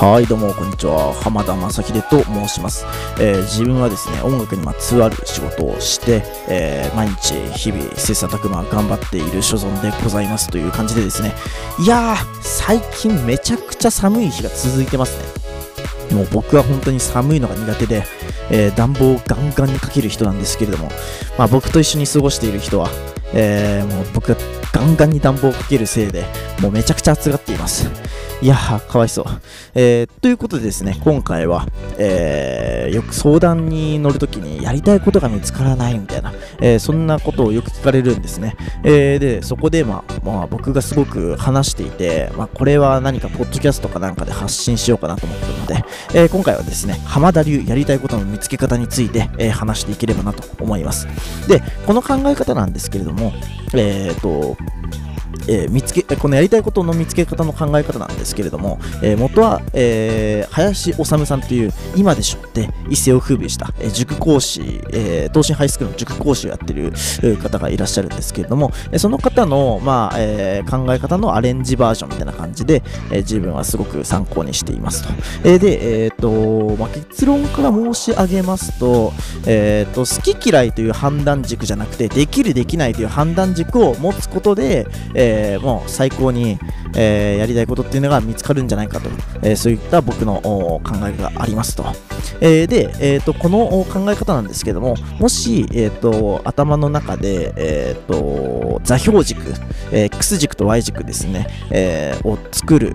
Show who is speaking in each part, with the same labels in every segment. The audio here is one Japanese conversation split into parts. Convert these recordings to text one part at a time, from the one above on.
Speaker 1: はい、どうも、こんにちは。浜田正秀と申します。えー自分はですね、音楽にまつわる仕事をして、えー毎日、日々、切磋琢磨頑張っている所存でございますという感じでですね、いやー、最近めちゃくちゃ寒い日が続いてますね。もう僕は本当に寒いのが苦手で、えー暖房をガンガンにかける人なんですけれども、まあ、僕と一緒に過ごしている人は、えーもう僕がガンガンに暖房をかけるせいで、もうめちゃくちゃ暑がっています。いやー、かわいそう。えーということでですね、今回は、えーよく相談に乗るときにやりたいことが見つからないみたいな、えーそんなことをよく聞かれるんですね。えーで、そこで、まあ、まあ、僕がすごく話していて、まあ、これは何かポッドキャストかなんかで発信しようかなと思ってるので、えー今回はですね、浜田流やりたいことの見つけ方について、えー話していければなと思います。で、この考え方なんですけれども、えっ、と、えー見つけこのやりたいことの見つけ方の考え方なんですけれども、えー元は、えー林修さんという今でしょって一世を風靡した、え塾講師、え東進ハイスクールの塾講師をやってる方がいらっしゃるんですけれども、えその方の、まあえ考え方のアレンジバージョンみたいな感じで、え自分はすごく参考にしていますと。えで、えーとまあ、結論から申し上げますと,、えーと、好き嫌いという判断軸じゃなくてできるできないという判断軸を持つことで、えーもう最高に、えーやりたいことっていうのが見つかるんじゃないかと、えーそういった僕の考えがありますと。えーで、えーと、この考え方なんですけども、もし、えーと、頭の中で、えーと、座標軸、えー X 軸と Y 軸ですね、えーを作る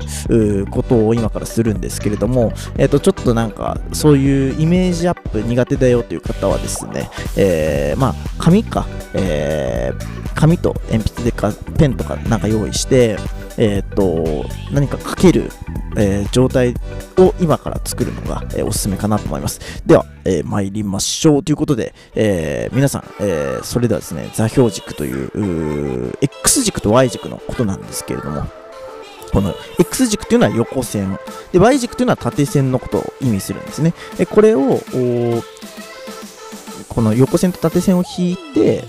Speaker 1: ことを今からするんですけれども、えーと、ちょっとなんか、そういうイメージアップ苦手だよという方はですね、えーまあ、紙か、えー紙と鉛筆でかペンとかなんか用意して、えー、と何か書ける、えー状態を今から作るのが、えーおすすめかなと思います。では、えー参りましょうということで、え皆さん、えーそれではですね、座標軸というう X 軸と Y 軸のことなんですけれども、この X 軸というのは横線、で Y 軸というのは縦線のことを意味するんですね。でこれを、この横線と縦線を引いて、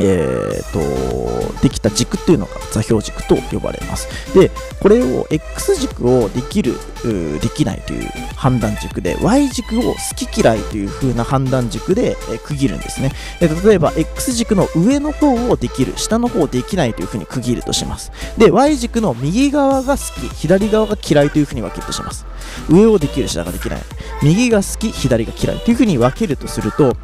Speaker 1: えー、とできた軸っていうのが座標軸と呼ばれます。で、これを X 軸をできる、できないという判断軸で、Y 軸を好き嫌いという風な判断軸で、え区切るんですね。で例えば、X 軸の上の方をできる、下の方をできないという風に区切るとします。で、Y 軸の右側が好き、左側が嫌いという風に分けるとします。上をできる、下ができない。右が好き、左が嫌いという風に分けるとすると、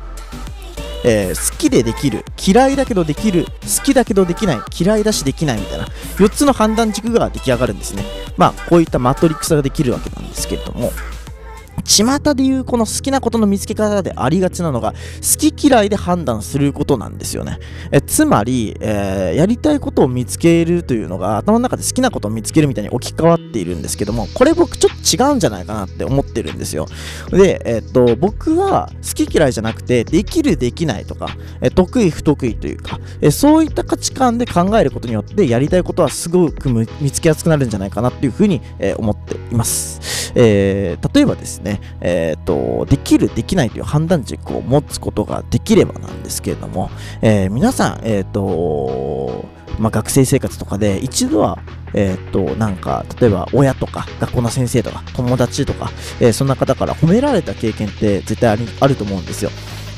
Speaker 1: えー好きでできる嫌いだけどできる好きだけどできない嫌いだしできないみたいな4つの判断軸が出来上がるんですね。まあこういったマトリックスができるわけなんですけれども。巷でいうこの好きなことの見つけ方でありがちなのが好き嫌いで判断することなんですよね。えつまり、えーやりたいことを見つけるというのが頭の中で好きなことを見つけるみたいに置き換わっているんですけどもこれ僕ちょっと違うんじゃないかなって思ってるんですよ。で、えっと僕は好き嫌いじゃなくてできるできないとかえ得意不得意というかえそういった価値観で考えることによってやりたいことはすごく見つけやすくなるんじゃないかなっていうふうに、え思っています、えー例えばですね、えっとできるできないという判断軸を持つことができればなんですけれども、えー皆さん、えーとまあ、学生生活とかで一度はえーっと、なんか、例えば親とか、学校の先生とか、友達とか、えーそんな方から褒められた経験って絶対あると思うんですよ。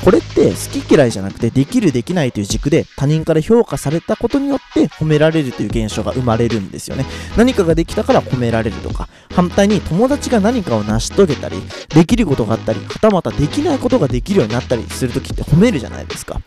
Speaker 1: これって好き嫌いじゃなくて、できるできないという軸で他人から評価されたことによって褒められるという現象が生まれるんですよね。何かができたから褒められるとか、反対に友達が何かを成し遂げたり、できることがあったり、はたまたできないことができるようになったりするときって褒めるじゃないですか。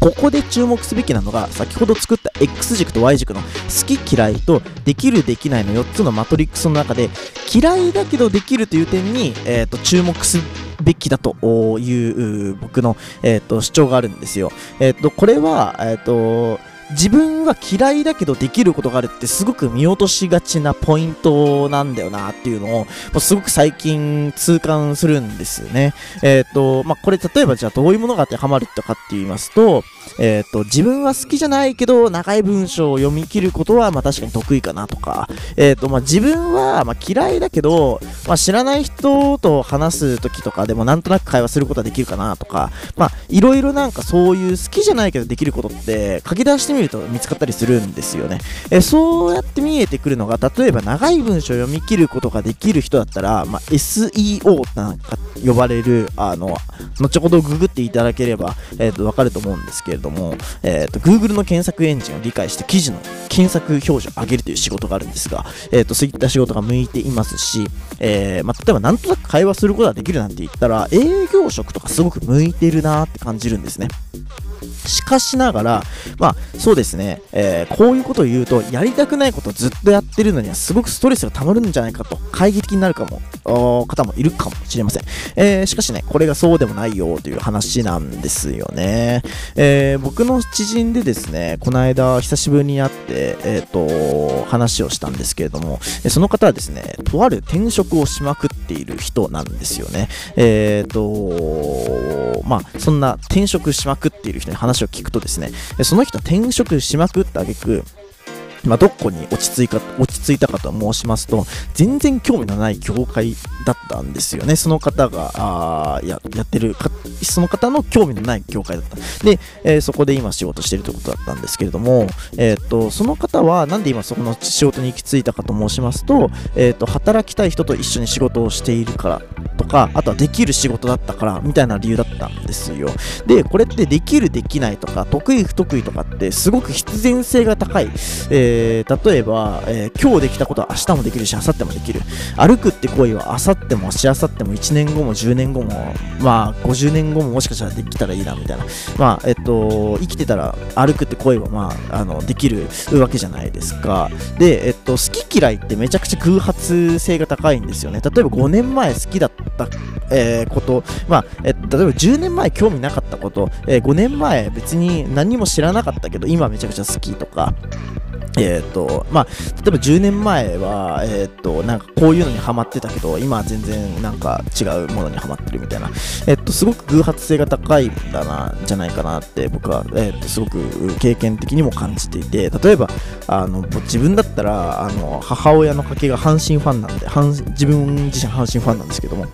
Speaker 1: ここで注目すべきなのが先ほど作った X 軸と Y 軸の好き嫌いとできるできないの4つのマトリックスの中で嫌いだけどできるという点に、えー、と注目すべきだという僕の、えー、と主張があるんですよ。えー、とこれは、えー、と自分は嫌いだけどできることがあるってすごく見落としがちなポイントなんだよなっていうのをすごく最近痛感するんですね。えっ、と、まあ、これ例えばじゃあどういうものが当てはまるとかって言いますと、えっ、と、自分は好きじゃないけど長い文章を読み切ることはまあ確かに得意かなとか、えっ、と、まあ、自分はま嫌いだけど、まあ、知らない人と話す時とかでもなんとなく会話することはできるかなとか、まあ、いろいろなんかそういう好きじゃないけどできることって書き出してみると見つかったりするんですよね。えそうやって見えてくるのが、例えば長い文章を読み切ることができる人だったら、まあ、SEO なんか呼ばれる、あの、後ほどググっていただければ、えっ、ー、と、わかると思うんですけれども、えっ、ー、と、Google の検索エンジンを理解して記事の検索表示を上げるという仕事があるんですが、えっ、ー、と、そういった仕事が向いていますし、えまあ、例えばなんとなく会話することができるなんて言ったら、営業職とかすごく向いてるなって感じるんですね。しかしながら、まあ、そうですね、えー、こういうことを言うと、やりたくないことをずっとやってるのには、すごくストレスが溜まるんじゃないかと、懐疑的になるかも、方もいるかもしれません。えー、しかしね、これがそうでもないよという話なんですよね。えー、僕の知人でですね、この間、久しぶりに会って、えっ、と、話をしたんですけれども、その方はですね、とある転職をしまくっている人なんですよね。えっ、と、まあ、そんな転職しまくっている人に話を聞くとですね、その人転職しまくった挙句、まあ、どこに落ち着いか落ち着いたかと申しますと、全然興味のない業界だったんですよね。その方があややってるかその方の興味のない業界だった。で、えー、そこで今仕事してるということだったんですけれども、えー、っとその方はなんで今そこの仕事に行き着いたかと申しますと、えー、っと働きたい人と一緒に仕事をしているからとか、あとはできる仕事だったからみたいな理由だったんですよ。で、これってできる、できないとか、得意、不得意とかってすごく必然性が高い。えー、例えば、えー、今日できたことは明日もできるし、明後日もできる。歩くって行為は明後日もし明後日も1年後も10年後も、まあ50年後ももしかしたらできたらいいなみたいな。まあ、えっと、生きてたら歩くって行為はまあ、あの、できるわけじゃないですか。で、えっと、好き嫌いってめちゃくちゃ偶発性が高いんですよね。例えば5年前好きだった、えー、こと、まあ、え例えば10年前興味なかったこと、えー、5年前別に何も知らなかったけど、今めちゃくちゃ好きとか、えっ、ー、と、まあ、例えば10年前は、えっ、ー、と、なんかこういうのにハマってたけど、今は全然なんか違うものにハマってるみたいな、えっ、ー、と、すごく偶発性が高いんだな、じゃないかなって僕は、えっ、と、すごく経験的にも感じていて、例えば、あの、自分だったら、あの、母親の家系が阪神ファンなんで、自分自身阪神ファンなんですけども、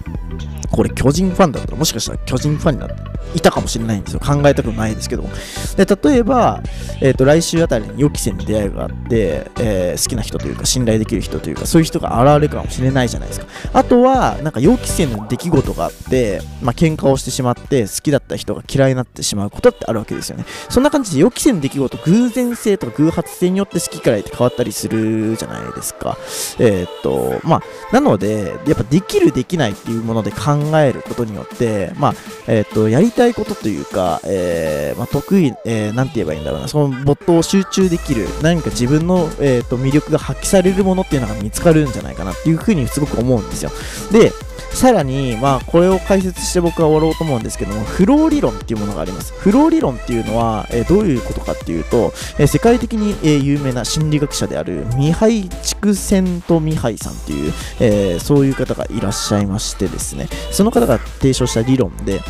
Speaker 1: これ巨人ファンだったらもしかしたら巨人ファンになっていたかもしれないんですよ。考えたくないですけど。で例えば、えーと、来週あたりに予期せぬ出会いがあって、えー、好きな人というか信頼できる人というかそういう人が現れるかもしれないじゃないですか。あとは、なんか予期せぬ出来事があって、まあ、喧嘩をしてしまって好きだった人が嫌いになってしまうことってあるわけですよね。そんな感じで予期せぬ出来事、偶然性とか偶発性によって好き嫌いって変わったりするじゃないですか。えっ、と、まあ、なので、やっぱできるできないっていうもので考えることによって、まあ、えっ、ー、と、やりたいことというか、えー、まあ、得意、えー、なんて言えばいいんだろうな、その没頭を集中できる、何か自分の、えーと、魅力が発揮されるものっていうのが見つかるんじゃないかなっていうふうにすごく思うんですよ。で、さらに、まあ、これを解説して僕は終わろうと思うんですけども、フロー理論っていうものがあります。フロー理論っていうのは、えー、どういうことかっていうと、えー、世界的に、えー、有名な心理学者であるミハイ・チクセント・ミハイさんっていう、えそういう方がいらっしゃいましてですね、その方が提唱した理論で、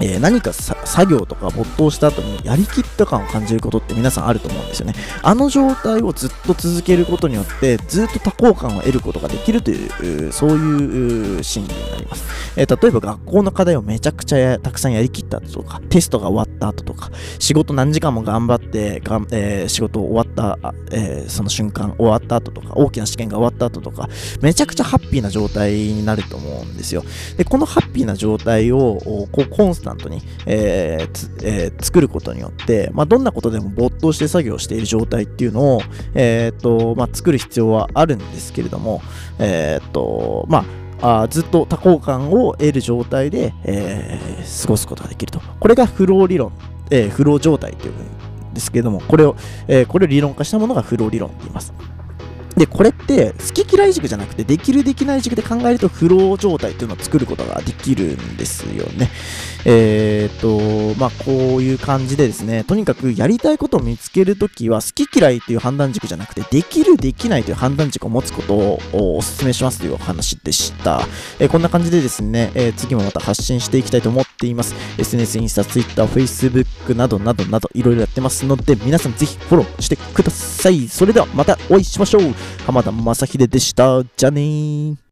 Speaker 1: えー、何か作業とか没頭した後にやりきった感を感じることって皆さんあると思うんですよね。あの状態をずっと続けることによってずっと多幸感を得ることができるという、そういう心理になります。えー、例えば学校の課題をめちゃくちゃたくさんやりきった後とか、テストが終わった後とか、仕事何時間も頑張ってがん、えー、仕事終わった、えその瞬間終わった後とか、大きな試験が終わった後とか、めちゃくちゃハッピーな状態になると思うんですよ。で、このハッピーな状態をこうコンスタントに、えーえー、作ることによって、まあ、どんなことでも没頭して作業している状態っていうのを、えーとまあ、作る必要はあるんですけれども、えーとまあ、あずっと多幸感を得る状態で、えー、過ごすことができると。これがフロー理論、えー、フロー状態というんですけども、これを、えー、これを理論化したものがフロー理論って言います。で、これって好き嫌い軸じゃなくて、できるできない軸で考えるとフロー状態っていうのを作ることができるんですよね。えー、っと、まあ、こういう感じでですね、とにかくやりたいことを見つけるときは、好き嫌いっていう判断軸じゃなくて、できるできないという判断軸を持つことをお勧めしますというお話でした。えー、こんな感じでですね、えー、次もまた発信していきたいと思っています。SNS、インスタ、Twitter、Facebook などなどなどいろいろやってますので、皆さんぜひフォローしてください。それではまたお会いしましょう。浜田正秀でした。じゃあねー。